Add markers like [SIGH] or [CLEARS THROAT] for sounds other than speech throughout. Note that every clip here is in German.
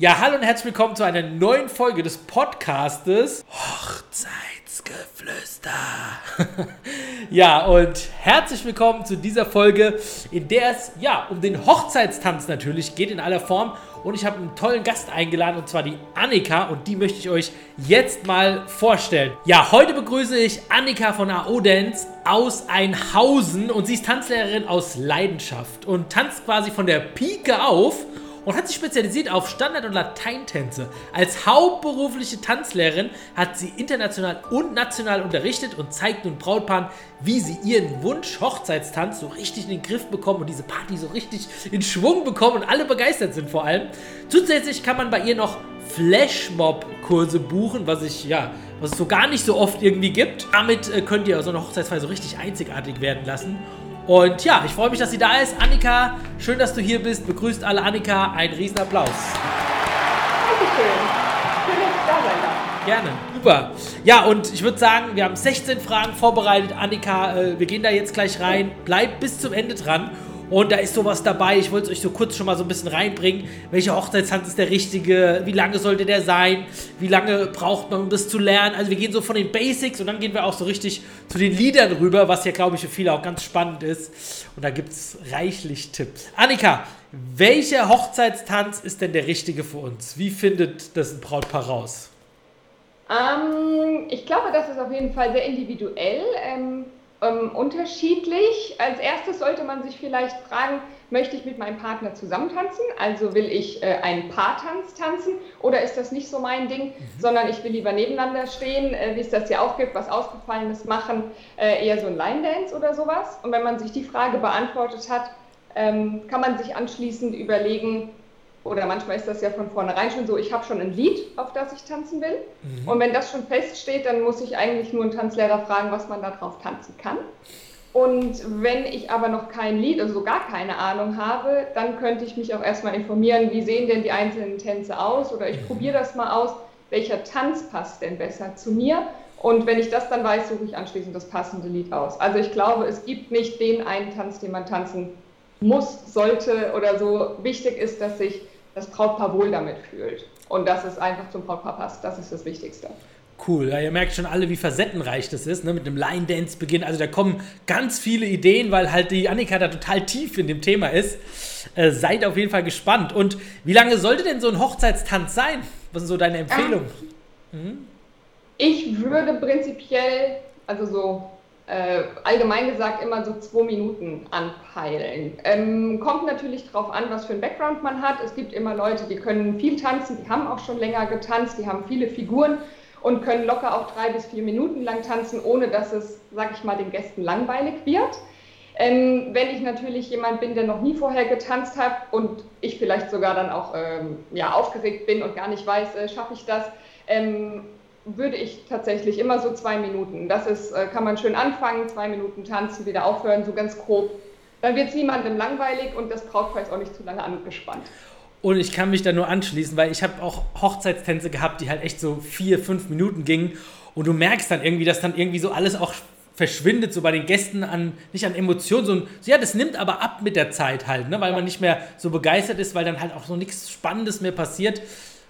Ja, hallo und herzlich willkommen zu einer neuen Folge des Podcastes Hochzeitsgeflüster. [LAUGHS] ja, und herzlich willkommen zu dieser Folge, in der es ja um den Hochzeitstanz natürlich geht in aller Form. Und ich habe einen tollen Gast eingeladen und zwar die Annika und die möchte ich euch jetzt mal vorstellen. Ja, heute begrüße ich Annika von AO aus Einhausen und sie ist Tanzlehrerin aus Leidenschaft und tanzt quasi von der Pike auf und hat sich spezialisiert auf Standard- und Lateintänze. Als hauptberufliche Tanzlehrerin hat sie international und national unterrichtet und zeigt nun Brautpaaren, wie sie ihren Wunsch Hochzeitstanz so richtig in den Griff bekommen und diese Party so richtig in Schwung bekommen und alle begeistert sind vor allem. Zusätzlich kann man bei ihr noch Flashmob-Kurse buchen, was ich ja, was es so gar nicht so oft irgendwie gibt. Damit äh, könnt ihr so eine Hochzeitsfeier so richtig einzigartig werden lassen. Und ja, ich freue mich, dass sie da ist. Annika, schön, dass du hier bist. Begrüßt alle Annika. Ein riesen Applaus. Dankeschön. Schön, dass ich da sein darf. Gerne, super. Ja, und ich würde sagen, wir haben 16 Fragen vorbereitet. Annika, äh, wir gehen da jetzt gleich rein. Bleibt bis zum Ende dran. Und da ist sowas dabei. Ich wollte es euch so kurz schon mal so ein bisschen reinbringen. Welcher Hochzeitstanz ist der richtige? Wie lange sollte der sein? Wie lange braucht man, um das zu lernen? Also wir gehen so von den Basics und dann gehen wir auch so richtig zu den Liedern rüber, was ja, glaube ich, für viele auch ganz spannend ist. Und da gibt es reichlich Tipps. Annika, welcher Hochzeitstanz ist denn der richtige für uns? Wie findet das ein Brautpaar raus? Ähm, ich glaube, das ist auf jeden Fall sehr individuell. Ähm, ähm, unterschiedlich. Als erstes sollte man sich vielleicht fragen, möchte ich mit meinem Partner zusammen tanzen? Also will ich äh, einen Paartanz tanzen oder ist das nicht so mein Ding, mhm. sondern ich will lieber nebeneinander stehen, äh, wie es das ja auch gibt, was Ausgefallenes machen, äh, eher so ein Line Dance oder sowas. Und wenn man sich die Frage beantwortet hat, ähm, kann man sich anschließend überlegen, oder manchmal ist das ja von vornherein schon so, ich habe schon ein Lied, auf das ich tanzen will. Mhm. Und wenn das schon feststeht, dann muss ich eigentlich nur einen Tanzlehrer fragen, was man darauf tanzen kann. Und wenn ich aber noch kein Lied, also gar keine Ahnung habe, dann könnte ich mich auch erstmal informieren, wie sehen denn die einzelnen Tänze aus oder ich mhm. probiere das mal aus, welcher Tanz passt denn besser zu mir. Und wenn ich das dann weiß, suche ich anschließend das passende Lied aus. Also ich glaube, es gibt nicht den einen Tanz, den man tanzen muss, sollte oder so. Wichtig ist, dass sich das Brautpaar wohl damit fühlt und dass es einfach zum Brautpaar passt. Das ist das Wichtigste. Cool, ja, ihr merkt schon alle, wie facettenreich das ist, ne? mit dem Line Dance Beginn. Also da kommen ganz viele Ideen, weil halt die Annika da total tief in dem Thema ist. Äh, seid auf jeden Fall gespannt. Und wie lange sollte denn so ein Hochzeitstanz sein? Was sind so deine Empfehlungen? Mhm. Ich würde prinzipiell, also so äh, allgemein gesagt immer so zwei Minuten anpeilen. Ähm, kommt natürlich darauf an, was für ein Background man hat. Es gibt immer Leute, die können viel tanzen, die haben auch schon länger getanzt, die haben viele Figuren und können locker auch drei bis vier Minuten lang tanzen, ohne dass es, sag ich mal, den Gästen langweilig wird. Ähm, wenn ich natürlich jemand bin, der noch nie vorher getanzt hat und ich vielleicht sogar dann auch ähm, ja, aufgeregt bin und gar nicht weiß, äh, schaffe ich das, ähm, würde ich tatsächlich immer so zwei Minuten. Das ist, äh, kann man schön anfangen, zwei Minuten tanzen, wieder aufhören, so ganz grob. Dann wird es niemandem langweilig und das Brautpaar ist auch nicht zu lange angespannt. Und ich kann mich da nur anschließen, weil ich habe auch Hochzeitstänze gehabt, die halt echt so vier, fünf Minuten gingen. Und du merkst dann irgendwie, dass dann irgendwie so alles auch verschwindet, so bei den Gästen an, nicht an Emotionen, sondern ja, das nimmt aber ab mit der Zeit halt, ne? weil man nicht mehr so begeistert ist, weil dann halt auch so nichts Spannendes mehr passiert.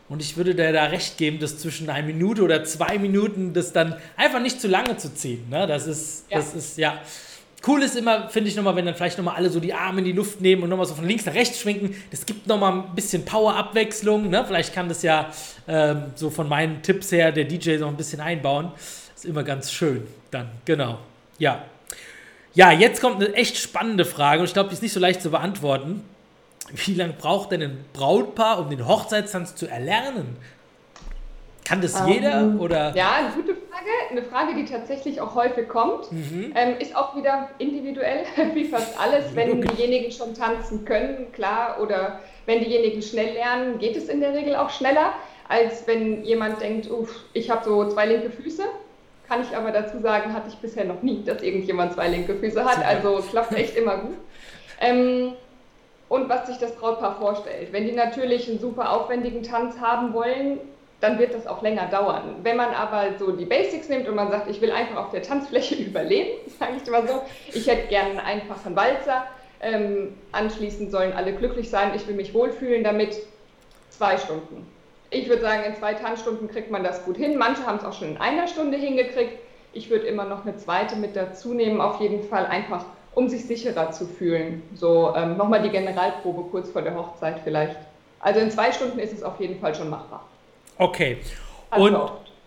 Und ich würde dir da recht geben, dass zwischen einer Minute oder zwei Minuten das dann einfach nicht zu lange zu ziehen. Ne? Das ist, ja. das ist, ja. Cool ist immer, finde ich nochmal, wenn dann vielleicht nochmal alle so die Arme in die Luft nehmen und nochmal so von links nach rechts schwenken. Das gibt nochmal ein bisschen Power-Abwechslung. Ne? Vielleicht kann das ja ähm, so von meinen Tipps her der DJ noch ein bisschen einbauen. Ist immer ganz schön dann, genau. Ja. Ja, jetzt kommt eine echt spannende Frage und ich glaube, die ist nicht so leicht zu beantworten. Wie lange braucht denn ein Brautpaar, um den Hochzeitstanz zu erlernen? Kann das ähm, jeder? Oder? Ja, eine gute Frage. Eine Frage, die tatsächlich auch häufig kommt. Mhm. Ähm, ist auch wieder individuell, [LAUGHS] wie fast alles. Wenn okay. diejenigen schon tanzen können, klar, oder wenn diejenigen schnell lernen, geht es in der Regel auch schneller, als wenn jemand denkt, uff, ich habe so zwei linke Füße. Kann ich aber dazu sagen, hatte ich bisher noch nie, dass irgendjemand zwei linke Füße hat. Also klappt echt immer gut. Ähm, und was sich das Brautpaar vorstellt. Wenn die natürlich einen super aufwendigen Tanz haben wollen, dann wird das auch länger dauern. Wenn man aber so die Basics nimmt und man sagt, ich will einfach auf der Tanzfläche [LAUGHS] überleben, sage ich immer so, ich hätte gerne einen einfachen Walzer, ähm, anschließend sollen alle glücklich sein, ich will mich wohlfühlen damit, Zwei Stunden. Ich würde sagen, in zwei Tanzstunden kriegt man das gut hin. Manche haben es auch schon in einer Stunde hingekriegt. Ich würde immer noch eine zweite mit dazu nehmen, auf jeden Fall einfach, um sich sicherer zu fühlen. So ähm, nochmal die Generalprobe kurz vor der Hochzeit vielleicht. Also in zwei Stunden ist es auf jeden Fall schon machbar. Okay. Und,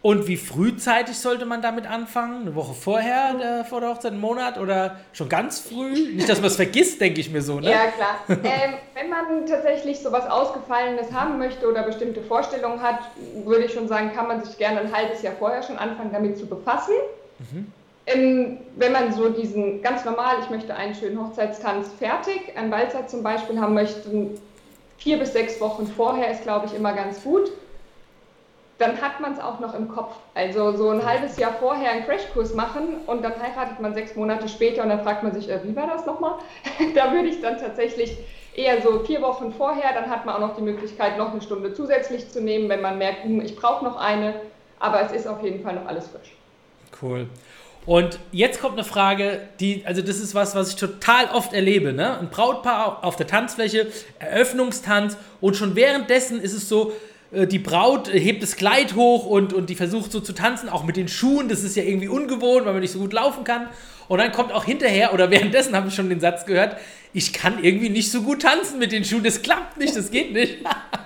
und wie frühzeitig sollte man damit anfangen? Eine Woche vorher, der, vor der Hochzeit, einen Monat oder schon ganz früh? Nicht, dass man es vergisst, denke ich mir so. Ne? Ja, klar. ähm, wenn man tatsächlich so was Ausgefallenes haben möchte oder bestimmte Vorstellungen hat, würde ich schon sagen, kann man sich gerne ein halbes Jahr vorher schon anfangen, damit zu befassen. Mhm. Ähm, wenn man so diesen ganz normal, ich möchte einen schönen Hochzeitstanz fertig, ein Walzer zum Beispiel haben möchte, vier bis sechs Wochen vorher ist, glaube ich, immer ganz gut dann hat man es auch noch im Kopf. Also so ein halbes Jahr vorher einen Crashkurs machen und dann heiratet man sechs Monate später und dann fragt man sich, äh, wie war das nochmal? [LAUGHS] da würde ich dann tatsächlich eher so vier Wochen vorher, dann hat man auch noch die Möglichkeit, noch eine Stunde zusätzlich zu nehmen, wenn man merkt, hm, ich brauche noch eine, aber es ist auf jeden Fall noch alles frisch. Cool. Und jetzt kommt eine Frage, die, also das ist was, was ich total oft erlebe, ne? Ein Brautpaar auf der Tanzfläche, Eröffnungstanz und schon währenddessen ist es so, äh, die Braut hebt das Kleid hoch und, und die versucht so zu tanzen, auch mit den Schuhen. Das ist ja irgendwie ungewohnt, weil man nicht so gut laufen kann. Und dann kommt auch hinterher, oder währenddessen habe ich schon den Satz gehört, ich kann irgendwie nicht so gut tanzen mit den Schuhen. Das klappt nicht, das geht nicht. [LAUGHS]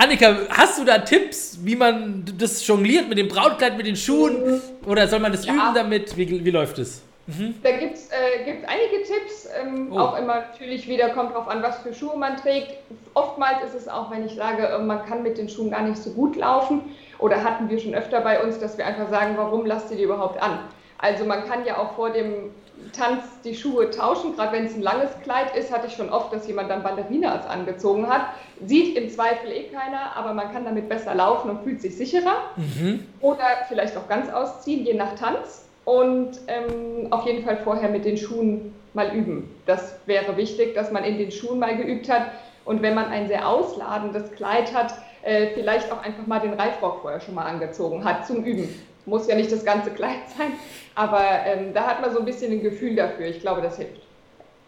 Annika, hast du da Tipps, wie man das jongliert mit dem Brautkleid, mit den Schuhen? Oder soll man das ja. üben damit? Wie, wie läuft es? Mhm. Da gibt es äh, einige Tipps, ähm, oh. auch immer natürlich wieder kommt drauf an, was für Schuhe man trägt. Oftmals ist es auch, wenn ich sage, äh, man kann mit den Schuhen gar nicht so gut laufen, oder hatten wir schon öfter bei uns, dass wir einfach sagen, warum lasst ihr die überhaupt an? Also man kann ja auch vor dem Tanz die Schuhe tauschen, gerade wenn es ein langes Kleid ist, hatte ich schon oft, dass jemand dann Ballerinas angezogen hat. Sieht im Zweifel eh keiner, aber man kann damit besser laufen und fühlt sich sicherer. Mhm. Oder vielleicht auch ganz ausziehen, je nach Tanz und ähm, auf jeden Fall vorher mit den Schuhen mal üben. Das wäre wichtig, dass man in den Schuhen mal geübt hat. Und wenn man ein sehr ausladendes Kleid hat, äh, vielleicht auch einfach mal den Reifrock vorher schon mal angezogen hat zum Üben. Muss ja nicht das ganze Kleid [LAUGHS] sein, aber ähm, da hat man so ein bisschen ein Gefühl dafür. Ich glaube, das hilft.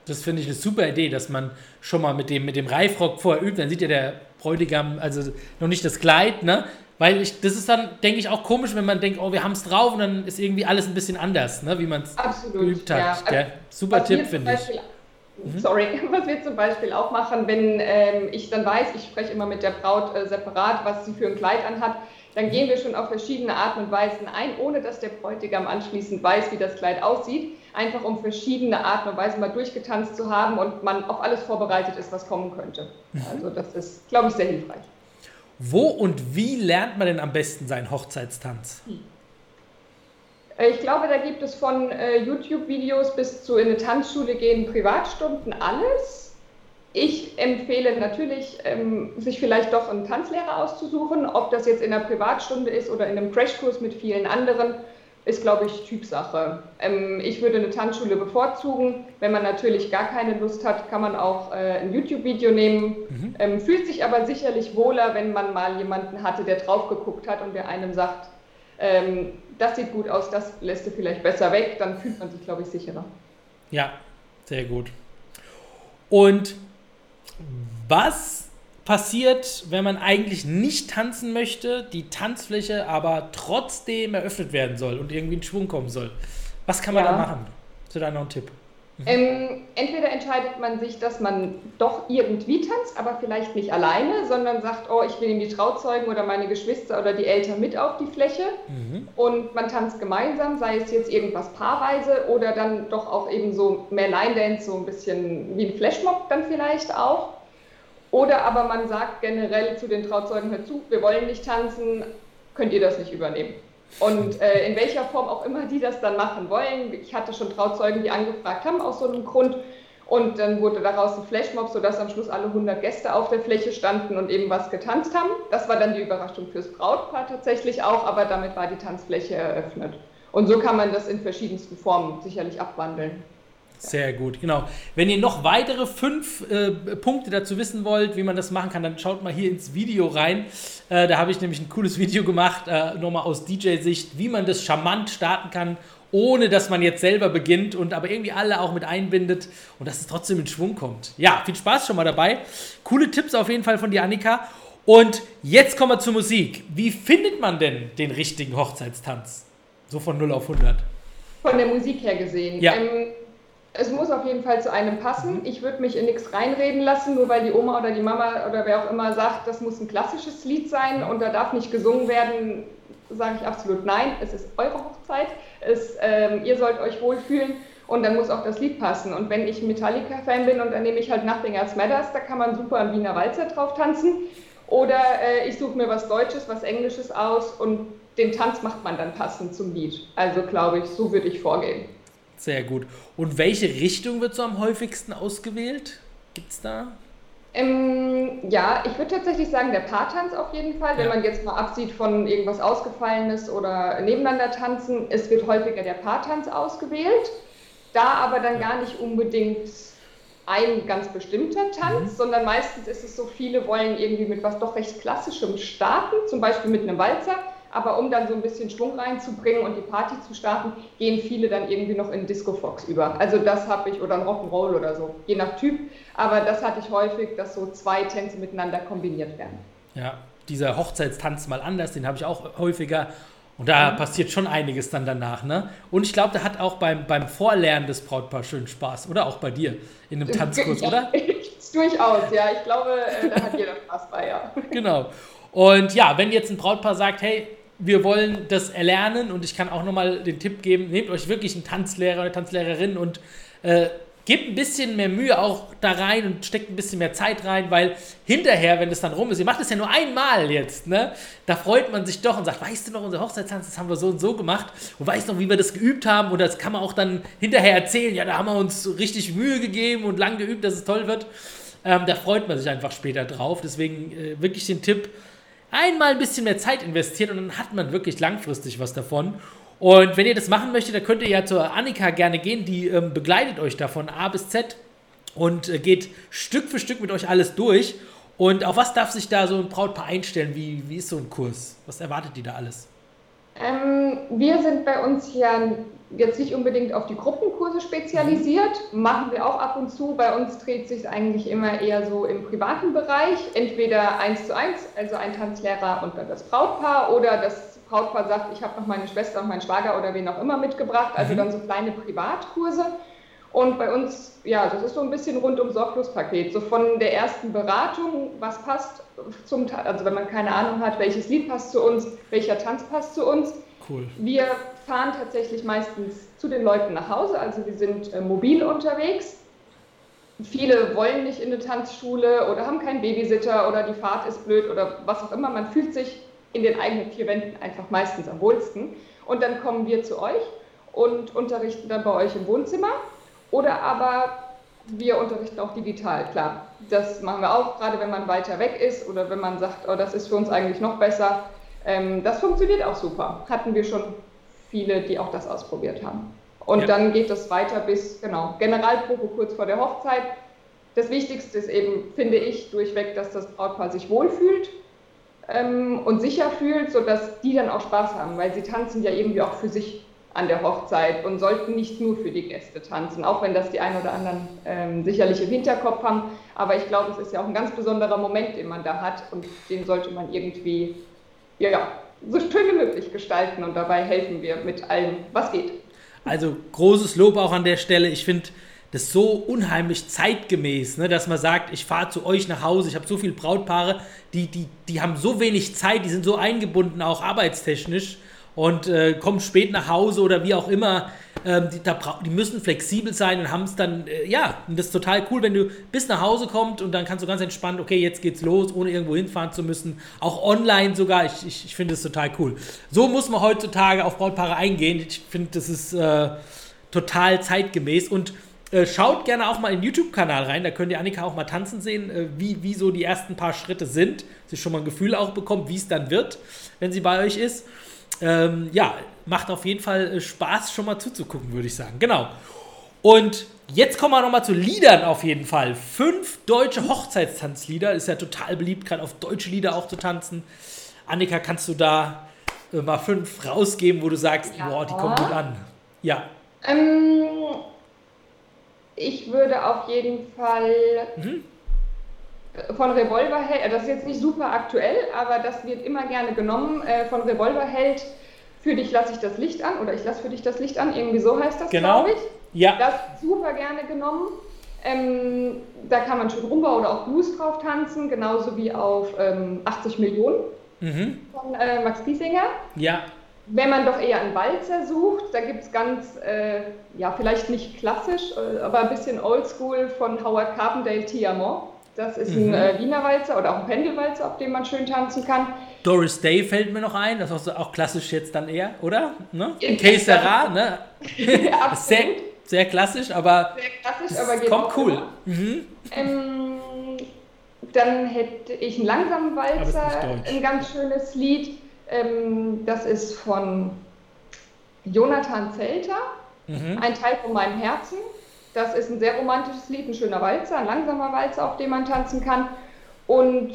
Das finde ich eine super Idee, dass man schon mal mit dem, mit dem Reifrock vorher übt. Dann sieht ja der Bräutigam also noch nicht das Kleid, ne? Weil ich, das ist dann, denke ich, auch komisch, wenn man denkt, oh, wir haben es drauf und dann ist irgendwie alles ein bisschen anders, ne, wie man es geübt hat. Ja. Super Tipp, finde ich. Mhm. Sorry, [LAUGHS] was wir zum Beispiel auch machen, wenn ähm, ich dann weiß, ich spreche immer mit der Braut äh, separat, was sie für ein Kleid anhat, dann gehen wir schon auf verschiedene Arten und Weisen ein, ohne dass der Bräutigam anschließend weiß, wie das Kleid aussieht. Einfach um verschiedene Arten und Weisen mal durchgetanzt zu haben und man auf alles vorbereitet ist, was kommen könnte. Mhm. Also das ist, glaube ich, sehr hilfreich. Wo und wie lernt man denn am besten seinen Hochzeitstanz? Äh, ich glaube, da gibt es von äh, YouTube-Videos bis zu in eine Tanzschule gehen, Privatstunden, alles. Ich empfehle natürlich, ähm, sich vielleicht doch einen Tanzlehrer auszusuchen, ob das jetzt in einer Privatstunde ist oder in einem Crashkurs mit vielen anderen ist, glaube ich, Typsache. Ähm, ich würde eine Tanzschule bevorzugen. Wenn man natürlich gar keine Lust hat, kann man auch äh, ein YouTube-Video nehmen. Mhm. Ähm, fühlt sich aber sicherlich wohler, wenn man mal jemanden hatte, der drauf geguckt hat und der einem sagt, ähm, das sieht gut aus, das lässt du vielleicht besser weg. Dann fühlt man sich, glaube ich, sicherer. Ja, sehr gut. Und was passiert, wenn man eigentlich nicht tanzen möchte, die Tanzfläche aber trotzdem eröffnet werden soll und irgendwie in Schwung kommen soll. Was kann man ja. da machen? Noch einen Tipp? Mhm. Ähm, entweder entscheidet man sich, dass man doch irgendwie tanzt, aber vielleicht nicht alleine, sondern sagt, oh, ich will die Trauzeugen oder meine Geschwister oder die Eltern mit auf die Fläche mhm. und man tanzt gemeinsam, sei es jetzt irgendwas paarweise oder dann doch auch eben so mehr Line Dance, so ein bisschen wie ein Flashmob dann vielleicht auch. Oder aber man sagt generell zu den Trauzeugen, hör zu, wir wollen nicht tanzen, könnt ihr das nicht übernehmen. Und äh, in welcher Form auch immer die das dann machen wollen. Ich hatte schon Trauzeugen, die angefragt haben aus so einem Grund. Und dann wurde daraus ein Flashmob, sodass am Schluss alle 100 Gäste auf der Fläche standen und eben was getanzt haben. Das war dann die Überraschung fürs Brautpaar tatsächlich auch, aber damit war die Tanzfläche eröffnet. Und so kann man das in verschiedensten Formen sicherlich abwandeln. Sehr gut, genau. Wenn ihr noch weitere fünf äh, Punkte dazu wissen wollt, wie man das machen kann, dann schaut mal hier ins Video rein. Äh, da habe ich nämlich ein cooles [LAUGHS] Video gemacht, äh, nochmal aus DJ-Sicht, wie man das charmant starten kann, ohne dass man jetzt selber beginnt und aber irgendwie alle auch mit einbindet und dass es trotzdem in Schwung kommt. Ja, viel Spaß schon mal dabei. Coole Tipps auf jeden Fall von dir, Annika. Und jetzt kommen wir zur Musik. Wie findet man denn den richtigen Hochzeitstanz? So von 0 auf 100. Von der Musik her gesehen. Ja. Ähm, es muss auf jeden Fall zu einem passen. Ich würde mich in nichts reinreden lassen, nur weil die Oma oder die Mama oder wer auch immer sagt, das muss ein klassisches Lied sein und da darf nicht gesungen werden, sage ich absolut nein. Es ist eure Hochzeit. Es, ähm, ihr sollt euch wohlfühlen und dann muss auch das Lied passen. Und wenn ich Metallica-Fan bin und dann nehme ich halt Nothing Else Matters, da kann man super einen Wiener Walzer drauf tanzen. Oder äh, ich suche mir was Deutsches, was Englisches aus und den Tanz macht man dann passend zum Lied. Also glaube ich, so würde ich vorgehen. Sehr gut. Und welche Richtung wird so am häufigsten ausgewählt? Gibt es da? Ähm, ja, ich würde tatsächlich sagen, der Paartanz auf jeden Fall, wenn Ja. man jetzt mal absieht von irgendwas Ausgefallenes oder nebeneinander tanzen. Es wird häufiger der Paartanz ausgewählt, da aber dann gar nicht unbedingt ein ganz bestimmter Tanz, sondern meistens ist es so, viele wollen irgendwie mit was doch recht Klassischem starten, zum Beispiel mit einem Walzer, aber um dann so ein bisschen Schwung reinzubringen und die Party zu starten, gehen viele dann irgendwie noch in Disco Fox über. Also das habe ich, oder ein Rock'n'Roll oder so, je nach Typ. Aber das hatte ich häufig, dass so zwei Tänze miteinander kombiniert werden. Ja, dieser Hochzeitstanz mal anders, den habe ich auch häufiger. Und da passiert schon einiges dann danach, ne? Und ich glaube, der hat auch beim, beim Vorlernen des Brautpaars schön Spaß. Oder auch bei dir in einem [LAUGHS] Tanzkurs, oder? [LAUGHS] Durchaus, ja. Ich glaube, äh, da hat jeder Spaß bei, ja. [LAUGHS] Genau. Und ja, wenn jetzt ein Brautpaar sagt, hey, wir wollen das erlernen und ich kann auch nochmal den Tipp geben, nehmt euch wirklich einen Tanzlehrer oder Tanzlehrerin und äh, gebt ein bisschen mehr Mühe auch da rein und steckt ein bisschen mehr Zeit rein, weil hinterher, wenn es dann rum ist, ihr macht es ja nur einmal jetzt, ne? Da freut man sich doch und sagt, weißt du noch, unser Hochzeitstanz, das haben wir so und so gemacht und weißt noch, wie wir das geübt haben und das kann man auch dann hinterher erzählen, ja, da haben wir uns richtig Mühe gegeben und lang geübt, dass es toll wird. Ähm, da freut man sich einfach später drauf. Deswegen äh, wirklich den Tipp, einmal ein bisschen mehr Zeit investieren und dann hat man wirklich langfristig was davon. Und wenn ihr das machen möchtet, dann könnt ihr ja zur Annika gerne gehen, die ähm, begleitet euch da von A bis Z und äh, geht Stück für Stück mit euch alles durch. Und auf was darf sich da so ein Brautpaar einstellen? Wie, wie ist so ein Kurs? Was erwartet die da alles? Ähm, wir sind bei uns ja jetzt nicht unbedingt auf die Gruppenkurse spezialisiert, machen wir auch ab und zu. Bei uns dreht sich eigentlich immer eher so im privaten Bereich, entweder eins zu eins, also ein Tanzlehrer und dann das Brautpaar, oder das Brautpaar sagt, ich habe noch meine Schwester und meinen Schwager oder wen auch immer mitgebracht, also Mhm. dann so kleine Privatkurse. Und bei uns, ja, das ist so ein bisschen rundum Sorglospaket. So von der ersten Beratung, was passt zum, also wenn man keine Ahnung hat, welches Lied passt zu uns, welcher Tanz passt zu uns. Cool. Wir fahren tatsächlich meistens zu den Leuten nach Hause, also wir sind äh, mobil unterwegs. Viele wollen nicht in eine Tanzschule oder haben keinen Babysitter oder die Fahrt ist blöd oder was auch immer. Man fühlt sich in den eigenen vier Wänden einfach meistens am wohlsten. Und dann kommen wir zu euch und unterrichten dann bei euch im Wohnzimmer. Oder aber wir unterrichten auch digital, klar. Das machen wir auch, gerade wenn man weiter weg ist oder wenn man sagt, oh, das ist für uns eigentlich noch besser. Ähm, das funktioniert auch super. Hatten wir schon viele, die auch das ausprobiert haben. Und Ja. dann geht das weiter bis, genau, Generalprobe kurz vor der Hochzeit. Das Wichtigste ist eben, finde ich, durchweg, dass das Brautpaar sich wohlfühlt ähm, und sicher fühlt, sodass die dann auch Spaß haben, weil sie tanzen ja irgendwie auch für sich an der Hochzeit und sollten nicht nur für die Gäste tanzen, auch wenn das die einen oder anderen ähm, sicherlich im Hinterkopf haben. Aber ich glaube, es ist ja auch ein ganz besonderer Moment, den man da hat und den sollte man irgendwie ja, so schön wie möglich gestalten und dabei helfen wir mit allem, was geht. Also großes Lob auch an der Stelle. Ich finde das so unheimlich zeitgemäß, ne, dass man sagt, ich fahre zu euch nach Hause. Ich habe so viele Brautpaare, die, die, die haben so wenig Zeit, die sind so eingebunden, auch arbeitstechnisch und äh, kommen spät nach Hause oder wie auch immer. Ähm, die, da die müssen flexibel sein und haben es dann, äh, ja, das ist total cool, wenn du bis nach Hause kommst und dann kannst du ganz entspannt, okay, jetzt geht's los, ohne irgendwo hinfahren zu müssen. Auch online sogar, ich, ich, ich finde es total cool. So muss man heutzutage auf Brautpaare eingehen. Ich finde, das ist äh, total zeitgemäß und äh, schaut gerne auch mal in den YouTube-Kanal rein, da könnt ihr Annika auch mal tanzen sehen, äh, wie, wie so die ersten paar Schritte sind. Sie schon mal ein Gefühl auch bekommt, wie es dann wird, wenn sie bei euch ist. Ähm, ja, macht auf jeden Fall äh, Spaß, schon mal zuzugucken, würde ich sagen. Genau. Und jetzt kommen wir nochmal zu Liedern auf jeden Fall. Fünf deutsche Hochzeitstanzlieder. Ist ja total beliebt, gerade auf deutsche Lieder auch zu tanzen. Annika, kannst du da äh, mal fünf rausgeben, wo du sagst, Ja. boah, die kommen gut an? Ja. Ähm, ich würde auf jeden Fall Mhm. Von Revolverheld, das ist jetzt nicht super aktuell, aber das wird immer gerne genommen, äh, von Revolverheld, für dich lasse ich das Licht an oder ich lasse für dich das Licht an, irgendwie so heißt das, genau. glaube ich. Ja. Das super gerne genommen. Ähm, da kann man schön Rumba oder auch Blues drauf tanzen, genauso wie auf ähm, 80 Millionen mhm. von äh, Max Giesinger. Ja. Wenn man doch eher einen Walzer sucht, da gibt es ganz, äh, ja, vielleicht nicht klassisch, äh, aber ein bisschen oldschool von Howard Carpendale Tiamont. Das ist mhm. ein äh, Wiener Walzer oder auch ein Pendelwalzer, auf dem man schön tanzen kann. Doris Day fällt mir noch ein, das ist auch klassisch jetzt dann eher, oder? Ne? Sera, ne? [LAUGHS] sehr, sehr klassisch, aber, sehr klassisch, aber geht kommt cool. Mhm. Ähm, dann hätte ich einen langsamen Walzer, ein ganz schönes Lied. Ähm, das ist von Jonathan Zelter, mhm. ein Teil von meinem Herzen. Das ist ein sehr romantisches Lied, ein schöner Walzer, ein langsamer Walzer, auf dem man tanzen kann. Und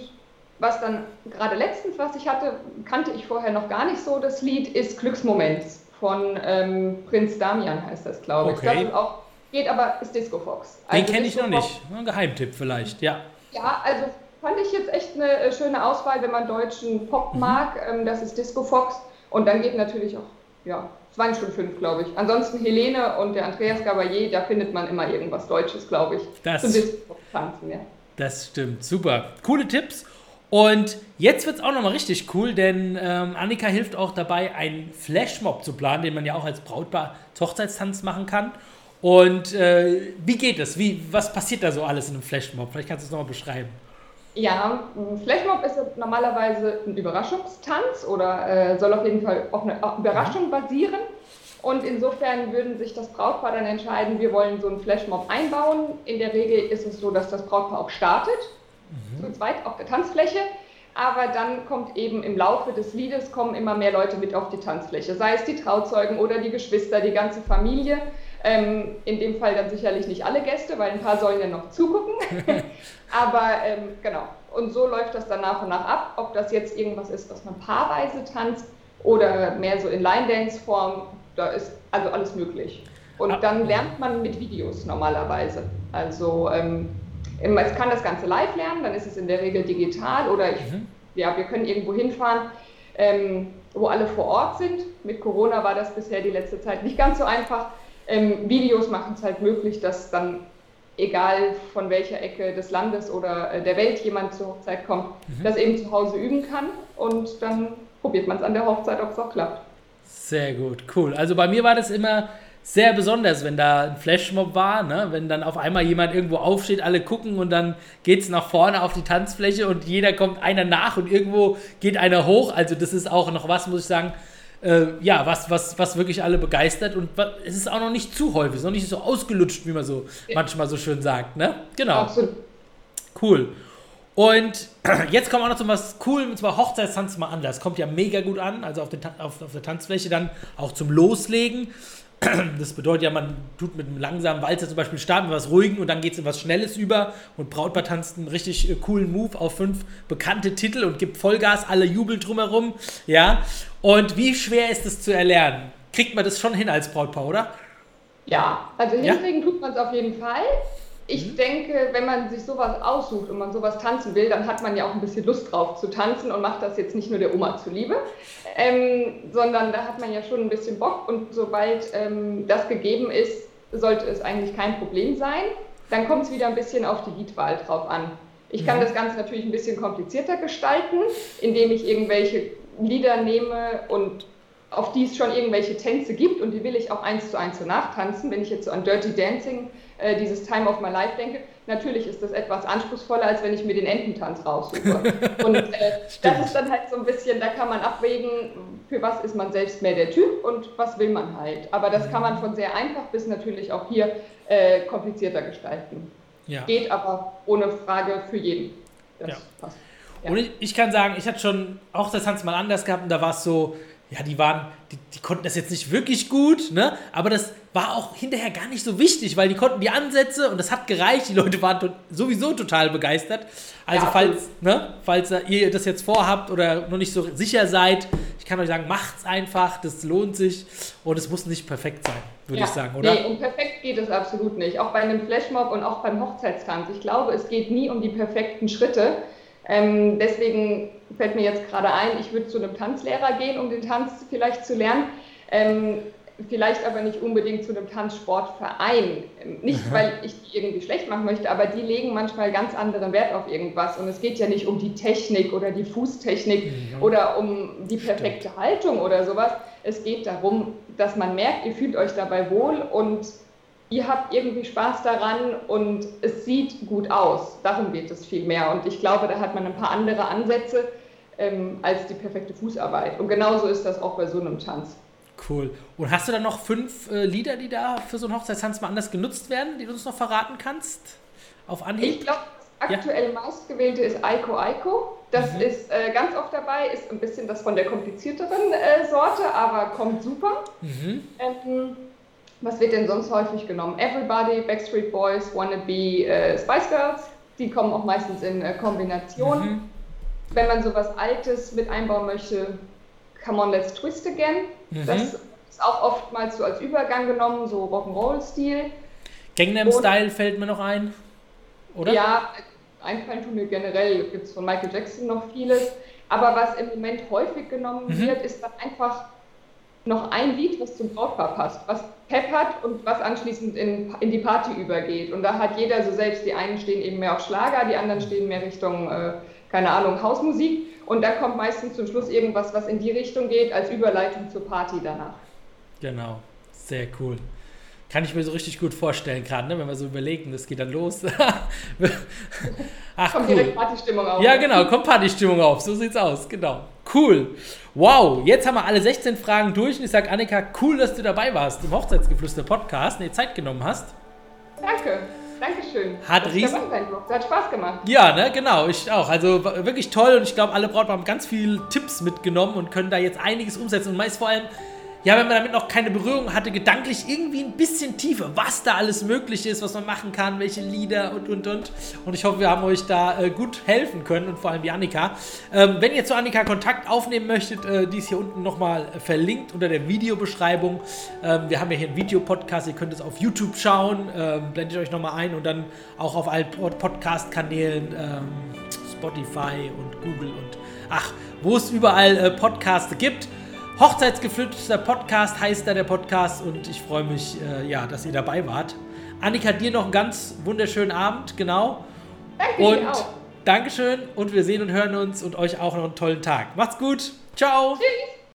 was dann gerade letztens, was ich hatte, kannte ich vorher noch gar nicht so, das Lied ist Glücksmoment von ähm, Prinz Damian heißt das, glaube ich. Okay. Das auch, geht aber, ist Disco Fox. Also Den kenne ich noch nicht. Ein Geheimtipp vielleicht, ja. Ja, also fand ich jetzt echt eine äh, schöne Auswahl, wenn man deutschen Pop mhm. mag. Ähm, das ist Disco Fox. Und dann geht natürlich auch, ja, es waren schon fünf, glaube ich. Ansonsten Helene und der Andreas Gabalier, da findet man immer irgendwas Deutsches, glaube ich. Das, zum Disco tanzen, ja. Das stimmt, super. Coole Tipps. Und jetzt wird es auch nochmal richtig cool, denn ähm, Annika hilft auch dabei, einen Flashmob zu planen, den man ja auch als Brautpaar Hochzeitstanz machen kann. Und äh, wie geht es? Wie, was passiert da so alles in einem Flashmob? Vielleicht kannst du es nochmal beschreiben. Ja, Flashmob ist normalerweise ein Überraschungstanz oder äh, soll auf jeden Fall auf eine Überraschung basieren. Und insofern würden sich das Brautpaar dann entscheiden, wir wollen so einen Flashmob einbauen. In der Regel ist es so, dass das Brautpaar auch startet mhm. zu zweit auf der Tanzfläche. Aber dann kommt eben im Laufe des Liedes kommen immer mehr Leute mit auf die Tanzfläche, sei es die Trauzeugen oder die Geschwister, die ganze Familie. Ähm, in dem Fall dann sicherlich nicht alle Gäste, weil ein paar sollen ja noch zugucken. [LAUGHS] Aber ähm, genau. Und so läuft das dann nach und nach ab. Ob das jetzt irgendwas ist, was man paarweise tanzt oder mehr so in Line-Dance-Form, da ist also alles möglich. Und ah. dann lernt man mit Videos normalerweise. Also ähm, es kann das Ganze live lernen, dann ist es in der Regel digital oder ich, mhm. ja, wir können irgendwo hinfahren, ähm, wo alle vor Ort sind. Mit Corona war das bisher die letzte Zeit nicht ganz so einfach. Ähm, Videos machen es halt möglich, dass dann egal von welcher Ecke des Landes oder äh, der Welt jemand zur Hochzeit kommt, mhm. das eben zu Hause üben kann und dann probiert man es an der Hochzeit, ob es auch klappt. Sehr gut, cool. Also bei mir war das immer sehr besonders, wenn da ein Flashmob war, ne? wenn dann auf einmal jemand irgendwo aufsteht, alle gucken und dann geht es nach vorne auf die Tanzfläche und jeder kommt einer nach und irgendwo geht einer hoch. Also das ist auch noch was, muss ich sagen, äh, ja, was, was, was wirklich alle begeistert und es ist auch noch nicht zu häufig, es ist noch nicht so ausgelutscht, wie man so ja. manchmal so schön sagt. Ne? Genau. Absolut. Cool. Und [CLEARS THROAT] jetzt kommen wir auch noch zu was Coolem, und zwar Hochzeitstanz mal anders. Kommt ja mega gut an, also auf, den, auf, auf der Tanzfläche dann auch zum Loslegen. [CLEARS THROAT] Das bedeutet ja, man tut mit einem langsamen Walzer zum Beispiel starten, was ruhigen und dann geht es in was Schnelles über und Brautpaar tanzt einen richtig äh, coolen Move auf fünf bekannte Titel und gibt Vollgas, alle jubeln drumherum. Ja. Und wie schwer ist es zu erlernen? Kriegt man das schon hin als Brautpaar, oder? Ja, also hinkriegen ja? tut man es auf jeden Fall. Ich mhm. denke, wenn man sich sowas aussucht und man sowas tanzen will, dann hat man ja auch ein bisschen Lust drauf zu tanzen und macht das jetzt nicht nur der Oma zuliebe, ähm, sondern da hat man ja schon ein bisschen Bock und sobald ähm, das gegeben ist, sollte es eigentlich kein Problem sein. Dann kommt es wieder ein bisschen auf die Liedwahl drauf an. Ich kann mhm. das Ganze natürlich ein bisschen komplizierter gestalten, indem ich irgendwelche Lieder nehme und auf die es schon irgendwelche Tänze gibt und die will ich auch eins zu eins so nachtanzen. Wenn ich jetzt so an Dirty Dancing äh, dieses Time of My Life denke, natürlich ist das etwas anspruchsvoller, als wenn ich mir den Ententanz raussuche. [LAUGHS] Und äh, das ist dann halt so ein bisschen, da kann man abwägen, für was ist man selbst mehr der Typ und was will man halt. Aber das kann man von sehr einfach bis natürlich auch hier äh, komplizierter gestalten. Ja. Geht aber ohne Frage für jeden. Das ja. passt. Ja. Und ich, ich, kann sagen, ich hatte schon auch das Tanz mal anders gehabt und da war es so, ja, die waren, die, die, konnten das jetzt nicht wirklich gut, ne? Aber das war auch hinterher gar nicht so wichtig, weil die konnten die Ansätze und das hat gereicht. Die Leute waren to sowieso total begeistert. Also ja, falls, ne, falls ihr das jetzt vorhabt oder noch nicht so sicher seid, Ich kann euch sagen, macht's einfach, das lohnt sich und es muss nicht perfekt sein, würde ja, ich sagen, oder? Nee, und perfekt geht es absolut nicht. Auch bei einem Flashmob und auch beim Hochzeitstanz. Ich glaube, es geht nie um die perfekten Schritte. Ähm, deswegen fällt mir jetzt gerade ein, ich würde zu einem Tanzlehrer gehen, um den Tanz vielleicht zu lernen. Ähm, vielleicht aber nicht unbedingt zu einem Tanzsportverein. Nicht, weil ich die irgendwie schlecht machen möchte, aber die legen manchmal ganz anderen Wert auf irgendwas. Und es geht ja nicht um die Technik oder die Fußtechnik mhm. oder um die perfekte. Haltung oder sowas. Es geht darum, dass man merkt, ihr fühlt euch dabei wohl und ihr habt irgendwie Spaß daran und es sieht gut aus. Darum geht es viel mehr. Und ich glaube, da hat man ein paar andere Ansätze ähm, als die perfekte Fußarbeit. Und genauso ist das auch bei so einem Tanz. Cool. Und hast du dann noch fünf äh, Lieder, die da für so einen Hochzeitstanz mal anders genutzt werden, die du uns noch verraten kannst? Auf Anhieb? Ich glaube, das aktuell ja. meistgewählte ist Aiko Aiko. Das mhm. ist äh, ganz oft dabei, ist ein bisschen das von der komplizierteren äh, Sorte, aber kommt super. Mhm. Ähm, was wird denn sonst häufig genommen? Everybody, Backstreet Boys, Wannabe, äh, Spice Girls. Die kommen auch meistens in äh, Kombination. Mhm. Wenn man sowas Altes mit einbauen möchte, Come On Let's Twist Again. Mhm. Das ist auch oftmals so als Übergang genommen, so Rock'n'Roll-Stil. Gangnam Style fällt mir noch ein, oder? Ja, einfallen tun mir generell, gibt es von Michael Jackson noch vieles. Aber was im Moment häufig genommen mhm. wird, ist dann einfach noch ein Lied, was zum Brautpaar passt, was Pep hat und was anschließend in, in die Party übergeht. Und da hat jeder so selbst, die einen stehen eben mehr auf Schlager, die anderen stehen mehr Richtung, äh, keine Ahnung, Hausmusik. Und da kommt meistens zum Schluss irgendwas, was in die Richtung geht, als Überleitung zur Party danach. Genau, sehr cool. Kann ich mir so richtig gut vorstellen, gerade, ne? wenn wir so überlegen, das geht dann los. [LAUGHS] Ach, kommt cool. direkt Partystimmung auf. Ja, genau, kommt Partystimmung auf. So sieht's aus, genau. Cool. Wow, jetzt haben wir alle 16 Fragen durch und ich sage, Annika, cool, dass du dabei warst im Hochzeitsgeflüster Podcast und dir Zeit genommen hast. Danke. Dankeschön. Hat riesen... Hat Spaß gemacht. Ja, ne, genau, ich auch. Also wirklich toll und ich glaube, alle Brautpaare haben ganz viele Tipps mitgenommen und können da jetzt einiges umsetzen und meist vor allem ja, wenn man damit noch keine Berührung hatte, gedanklich irgendwie ein bisschen tiefer, was da alles möglich ist, was man machen kann, welche Lieder und und und. Und ich hoffe, wir haben euch da äh, gut helfen können und vor allem die Annika. Ähm, wenn ihr zu Annika Kontakt aufnehmen möchtet, äh, die ist hier unten nochmal verlinkt unter der Videobeschreibung. Ähm, wir haben ja hier einen Videopodcast, ihr könnt es auf YouTube schauen, ähm, blendet euch nochmal ein und dann auch auf allen Podcast-Kanälen, ähm, Spotify und Google und ach, wo es überall äh, Podcasts gibt. Hochzeitsgeflüsterter Podcast heißt da der Podcast und ich freue mich, äh, ja, dass ihr dabei wart. Annika, dir noch einen ganz wunderschönen Abend, genau. Danke und auch. Dankeschön und wir sehen und hören uns und euch auch noch einen tollen Tag. Macht's gut. Ciao. Tschüss.